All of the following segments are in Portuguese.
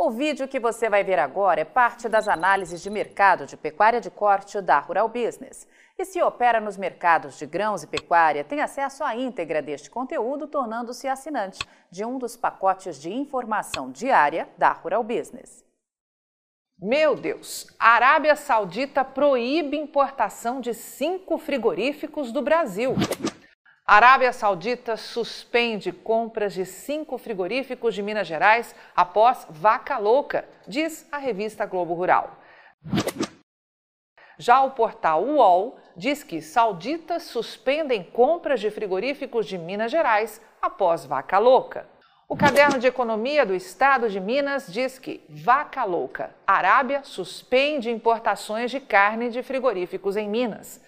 O vídeo que você vai ver agora é parte das análises de mercado de pecuária de corte da Rural Business. E se opera nos mercados de grãos e pecuária, tem acesso à íntegra deste conteúdo, tornando-se assinante de um dos pacotes de informação diária da Rural Business. Meu Deus! A Arábia Saudita proíbe importação de cinco frigoríficos do Brasil. A Arábia Saudita suspende compras de cinco frigoríficos de Minas Gerais após vaca louca, diz a revista Globo Rural. Já o portal UOL diz que sauditas suspendem compras de frigoríficos de Minas Gerais após vaca louca. O caderno de economia do estado de Minas diz que vaca louca, Arábia suspende importações de carne de frigoríficos em Minas.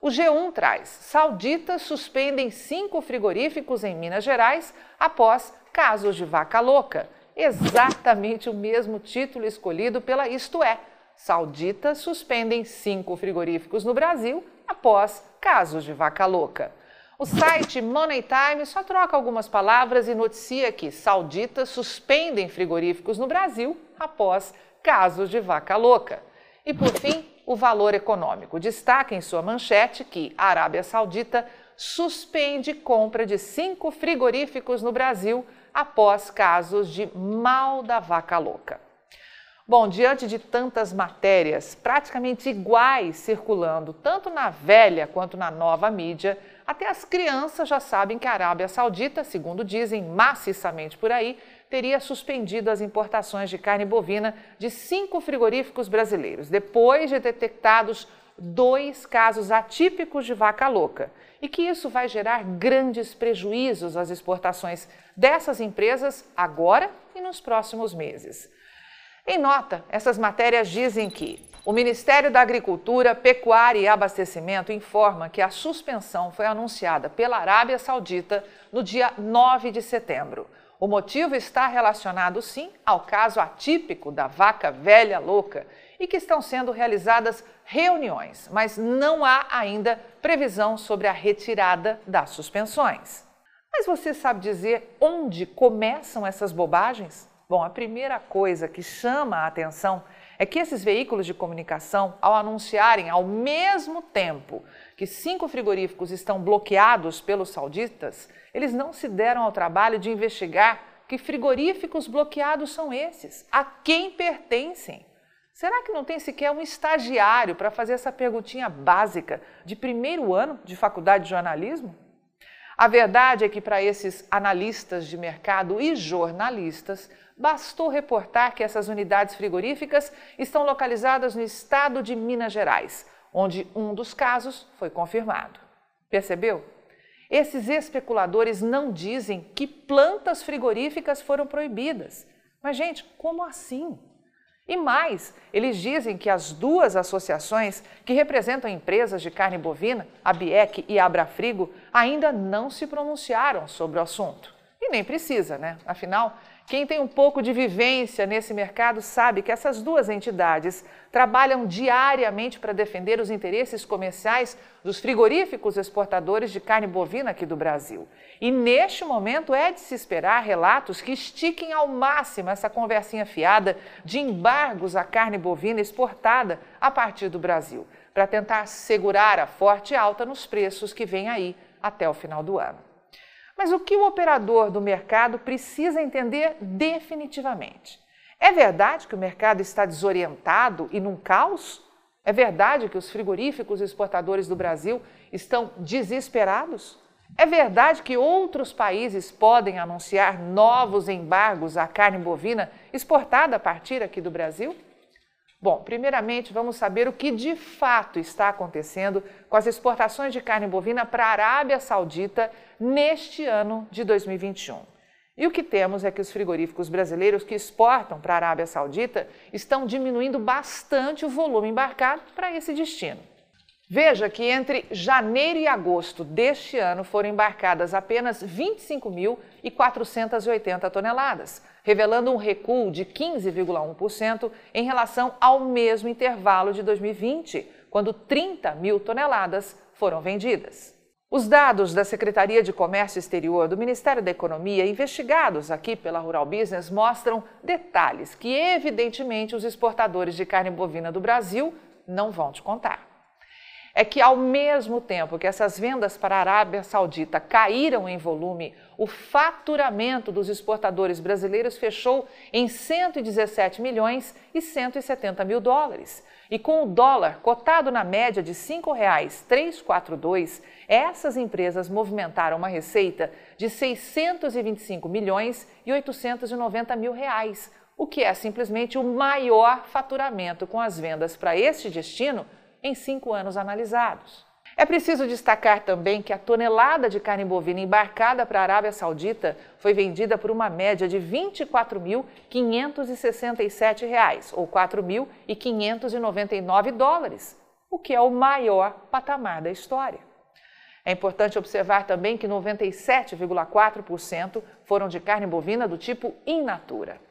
O G1 traz: sauditas suspendem cinco frigoríficos em Minas Gerais após casos de vaca louca. Exatamente o mesmo título escolhido pela Isto É. Sauditas suspendem cinco frigoríficos no Brasil após casos de vaca louca. O site Money Time só troca algumas palavras e noticia que sauditas suspendem frigoríficos no Brasil após casos de vaca louca. E por fim, o valor econômico. Destaca em sua manchete que a Arábia Saudita suspende compra de cinco frigoríficos no Brasil após casos de mal da vaca louca. Bom, diante de tantas matérias praticamente iguais circulando, tanto na velha quanto na nova mídia, até as crianças já sabem que a Arábia Saudita, segundo dizem maciçamente por aí, teria suspendido as importações de carne bovina de cinco frigoríficos brasileiros, depois de detectados dois casos atípicos de vaca louca, e que isso vai gerar grandes prejuízos às exportações dessas empresas agora e nos próximos meses. Em nota, essas matérias dizem que o Ministério da Agricultura, Pecuária e Abastecimento informa que a suspensão foi anunciada pela Arábia Saudita no dia 9 de setembro. O motivo está relacionado, sim, ao caso atípico da vaca velha louca e que estão sendo realizadas reuniões, mas não há ainda previsão sobre a retirada das suspensões. Mas você sabe dizer onde começam essas bobagens? Bom, a primeira coisa que chama a atenção é que esses veículos de comunicação, ao anunciarem ao mesmo tempo que cinco frigoríficos estão bloqueados pelos sauditas, eles não se deram ao trabalho de investigar que frigoríficos bloqueados são esses, a quem pertencem. Será que não tem sequer um estagiário para fazer essa perguntinha básica de primeiro ano de faculdade de jornalismo? A verdade é que para esses analistas de mercado e jornalistas, bastou reportar que essas unidades frigoríficas estão localizadas no estado de Minas Gerais, onde um dos casos foi confirmado. Percebeu? Esses especuladores não dizem que plantas frigoríficas foram proibidas. Mas, gente, como assim? E mais, eles dizem que as duas associações que representam empresas de carne bovina, a BIEC e a Abrafrigo, ainda não se pronunciaram sobre o assunto. E nem precisa, né? Afinal, quem tem um pouco de vivência nesse mercado sabe que essas duas entidades trabalham diariamente para defender os interesses comerciais dos frigoríficos exportadores de carne bovina aqui do Brasil. E neste momento é de se esperar relatos que estiquem ao máximo essa conversinha fiada de embargos à carne bovina exportada a partir do Brasil, para tentar segurar a forte alta nos preços que vem aí até o final do ano. Mas o que o operador do mercado precisa entender definitivamente? É verdade que o mercado está desorientado e num caos? É verdade que os frigoríficos exportadores do Brasil estão desesperados? É verdade que outros países podem anunciar novos embargos à carne bovina exportada a partir aqui do Brasil? Bom, primeiramente vamos saber o que de fato está acontecendo com as exportações de carne bovina para a Arábia Saudita neste ano de 2021. E o que temos é que os frigoríficos brasileiros que exportam para a Arábia Saudita estão diminuindo bastante o volume embarcado para esse destino. Veja que entre janeiro e agosto deste ano foram embarcadas apenas 25.480 toneladas, revelando um recuo de 15,1% em relação ao mesmo intervalo de 2020, quando 30 mil toneladas foram vendidas. Os dados da Secretaria de Comércio Exterior do Ministério da Economia, investigados aqui pela Rural Business, mostram detalhes que, evidentemente, os exportadores de carne bovina do Brasil não vão te contar. É que, ao mesmo tempo que essas vendas para a Arábia Saudita caíram em volume, o faturamento dos exportadores brasileiros fechou em 117 milhões e 170 mil dólares. E com o dólar cotado na média de R$ 5,342, essas empresas movimentaram uma receita de 625 milhões e 890 mil reais, o que é simplesmente o maior faturamento com as vendas para este destino em cinco anos analisados. É preciso destacar também que a tonelada de carne bovina embarcada para a Arábia Saudita foi vendida por uma média de R$ 24.567, ou 4.599 dólares, o que é o maior patamar da história. É importante observar também que 97,4% foram de carne bovina do tipo in natura.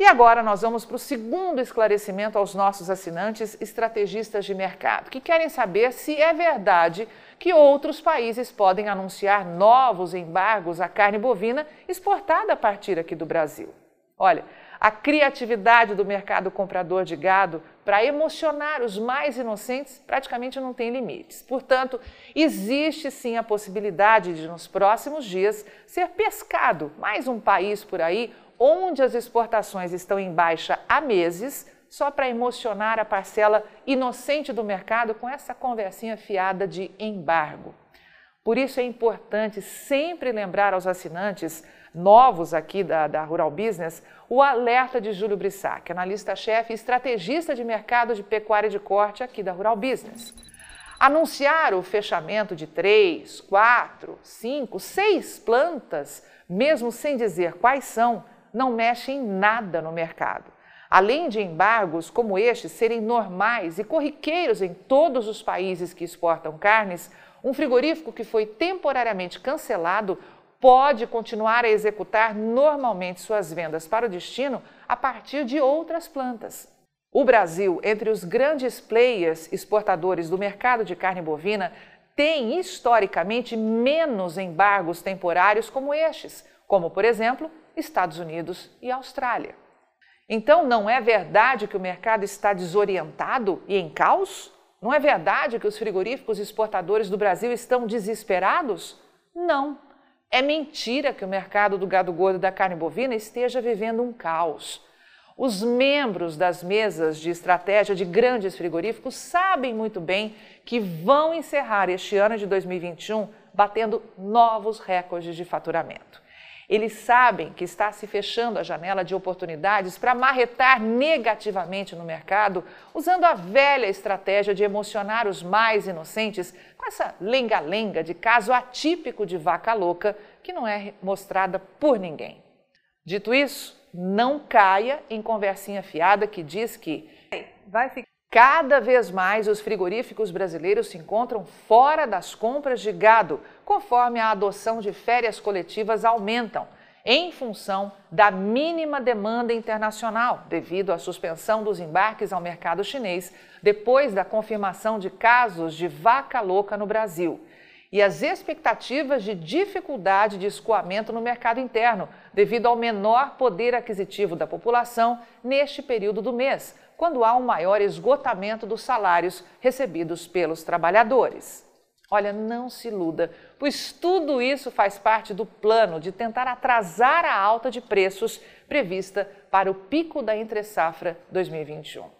E agora nós vamos para o segundo esclarecimento aos nossos assinantes estrategistas de mercado, que querem saber se é verdade que outros países podem anunciar novos embargos à carne bovina exportada a partir aqui do Brasil. Olha, a criatividade do mercado comprador de gado para emocionar os mais inocentes praticamente não tem limites. Portanto, existe sim a possibilidade de, nos próximos dias, ser pescado mais um país por aí onde as exportações estão em baixa há meses, só para emocionar a parcela inocente do mercado com essa conversinha fiada de embargo. Por isso é importante sempre lembrar aos assinantes novos aqui da, da Rural Business o alerta de Júlio Brissac, analista-chefe e estrategista de mercado de pecuária de corte aqui da Rural Business. Anunciar o fechamento de três, quatro, cinco, seis plantas, mesmo sem dizer quais são, não mexe em nada no mercado. Além de embargos como este serem normais e corriqueiros em todos os países que exportam carnes, um frigorífico que foi temporariamente cancelado pode continuar a executar normalmente suas vendas para o destino a partir de outras plantas. O Brasil, entre os grandes players exportadores do mercado de carne bovina, tem historicamente menos embargos temporários como estes, como, por exemplo, Estados Unidos e Austrália. Então, não é verdade que o mercado está desorientado e em caos? Não é verdade que os frigoríficos exportadores do Brasil estão desesperados? Não. É mentira que o mercado do gado gordo e da carne bovina esteja vivendo um caos. Os membros das mesas de estratégia de grandes frigoríficos sabem muito bem que vão encerrar este ano de 2021 batendo novos recordes de faturamento. Eles sabem que está se fechando a janela de oportunidades para marretar negativamente no mercado, usando a velha estratégia de emocionar os mais inocentes com essa lenga-lenga de caso atípico de vaca louca que não é mostrada por ninguém. Dito isso, não caia em conversinha fiada que diz que vai ficar Cada vez mais os frigoríficos brasileiros se encontram fora das compras de gado, conforme a adoção de férias coletivas aumentam, em função da mínima demanda internacional, devido à suspensão dos embarques ao mercado chinês depois da confirmação de casos de vaca louca no Brasil. E as expectativas de dificuldade de escoamento no mercado interno, devido ao menor poder aquisitivo da população neste período do mês quando há um maior esgotamento dos salários recebidos pelos trabalhadores. Olha, não se iluda, pois tudo isso faz parte do plano de tentar atrasar a alta de preços prevista para o pico da entre-safra 2021.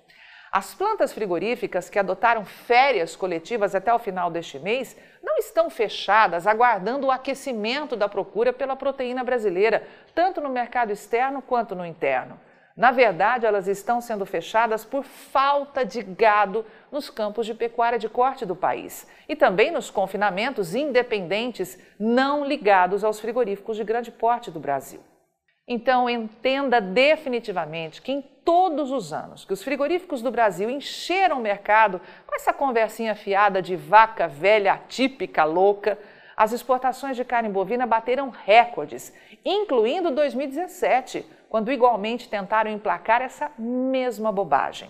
As plantas frigoríficas que adotaram férias coletivas até o final deste mês não estão fechadas aguardando o aquecimento da procura pela proteína brasileira, tanto no mercado externo quanto no interno. Na verdade, elas estão sendo fechadas por falta de gado nos campos de pecuária de corte do país e também nos confinamentos independentes não ligados aos frigoríficos de grande porte do Brasil. Então, entenda definitivamente que em todos os anos que os frigoríficos do Brasil encheram o mercado com essa conversinha fiada de vaca velha atípica louca, as exportações de carne bovina bateram recordes, incluindo 2017 quando igualmente tentaram emplacar essa mesma bobagem.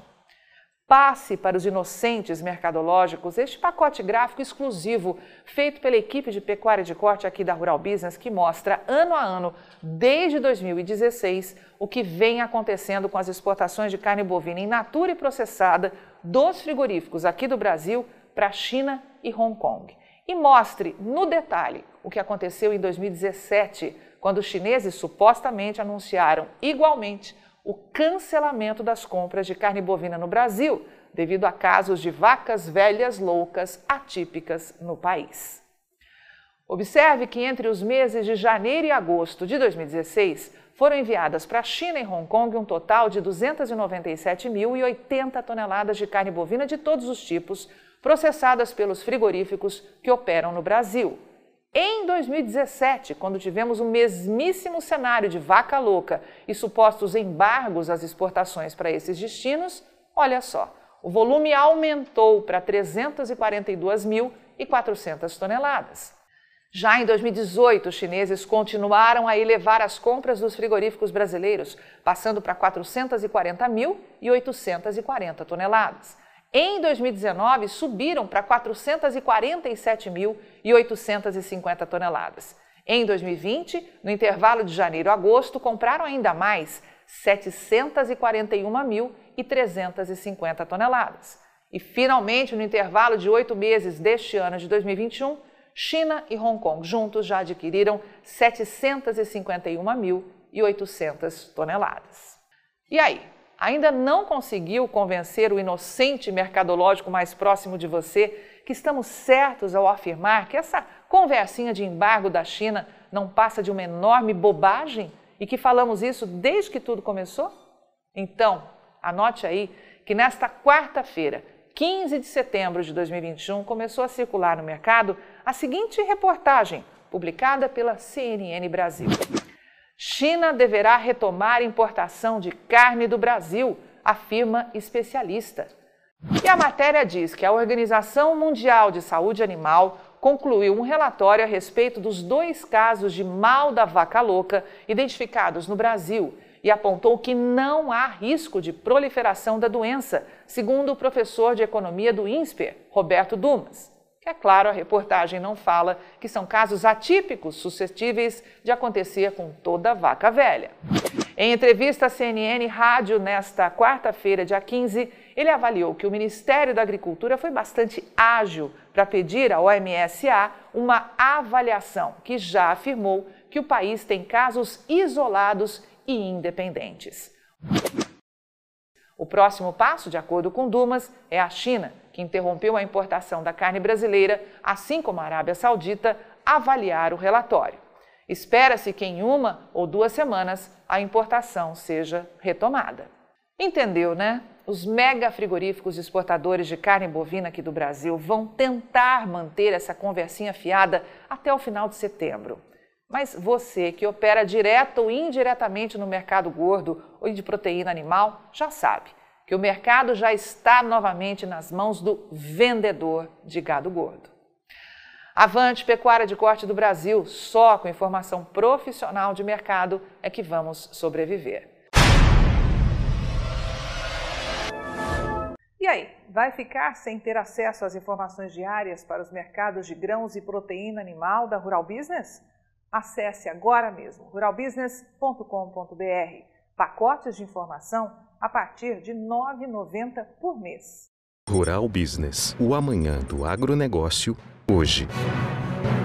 Passe para os inocentes mercadológicos este pacote gráfico exclusivo feito pela equipe de pecuária de corte aqui da Rural Business que mostra ano a ano, desde 2016, o que vem acontecendo com as exportações de carne bovina in natura e processada dos frigoríficos aqui do Brasil para a China e Hong Kong. E mostre no detalhe o que aconteceu em 2017, quando os chineses supostamente anunciaram igualmente o cancelamento das compras de carne bovina no Brasil, devido a casos de vacas velhas loucas atípicas no país. Observe que entre os meses de janeiro e agosto de 2016, foram enviadas para a China e Hong Kong um total de 297.080 toneladas de carne bovina de todos os tipos, processadas pelos frigoríficos que operam no Brasil. Em 2017, quando tivemos o mesmíssimo cenário de vaca louca e supostos embargos às exportações para esses destinos, olha só, o volume aumentou para 342.400 toneladas. Já em 2018, os chineses continuaram a elevar as compras dos frigoríficos brasileiros, passando para 440.840 toneladas. Em 2019, subiram para 447.850 toneladas. Em 2020, no intervalo de janeiro a agosto, compraram ainda mais 741.350 toneladas. E, finalmente, no intervalo de oito meses deste ano de 2021, China e Hong Kong juntos já adquiriram 751.800 toneladas. E aí, ainda não conseguiu convencer o inocente mercadológico mais próximo de você que estamos certos ao afirmar que essa conversinha de embargo da China não passa de uma enorme bobagem e que falamos isso desde que tudo começou? Então, anote aí que nesta quarta-feira, 15 de setembro de 2021, começou a circular no mercado a seguinte reportagem, publicada pela CNN Brasil. China deverá retomar importação de carne do Brasil, afirma especialista. E a matéria diz que a Organização Mundial de Saúde Animal concluiu um relatório a respeito dos dois casos de mal da vaca louca identificados no Brasil e apontou que não há risco de proliferação da doença, segundo o professor de economia do INSPER, Roberto Dumas. É claro, a reportagem não fala que são casos atípicos suscetíveis de acontecer com toda vaca velha. Em entrevista à CNN Rádio nesta quarta-feira, dia 15, ele avaliou que o Ministério da Agricultura foi bastante ágil para pedir à OMSA uma avaliação que já afirmou que o país tem casos isolados e independentes. O próximo passo, de acordo com Dumas, é a China, que interrompeu a importação da carne brasileira, assim como a Arábia Saudita, avaliar o relatório. Espera-se que em uma ou duas semanas a importação seja retomada. Entendeu, né? Os mega frigoríficos exportadores de carne bovina aqui do Brasil vão tentar manter essa conversinha fiada até o final de setembro. Mas você que opera direto ou indiretamente no mercado gordo ou de proteína animal já sabe que o mercado já está novamente nas mãos do vendedor de gado gordo. Avante Pecuária de Corte do Brasil, só com informação profissional de mercado é que vamos sobreviver. E aí, vai ficar sem ter acesso às informações diárias para os mercados de grãos e proteína animal da Rural Business? Acesse agora mesmo ruralbusiness.com.br. Pacotes de informação a partir de R$ 9,90 por mês. Rural Business, o amanhã do agronegócio, hoje.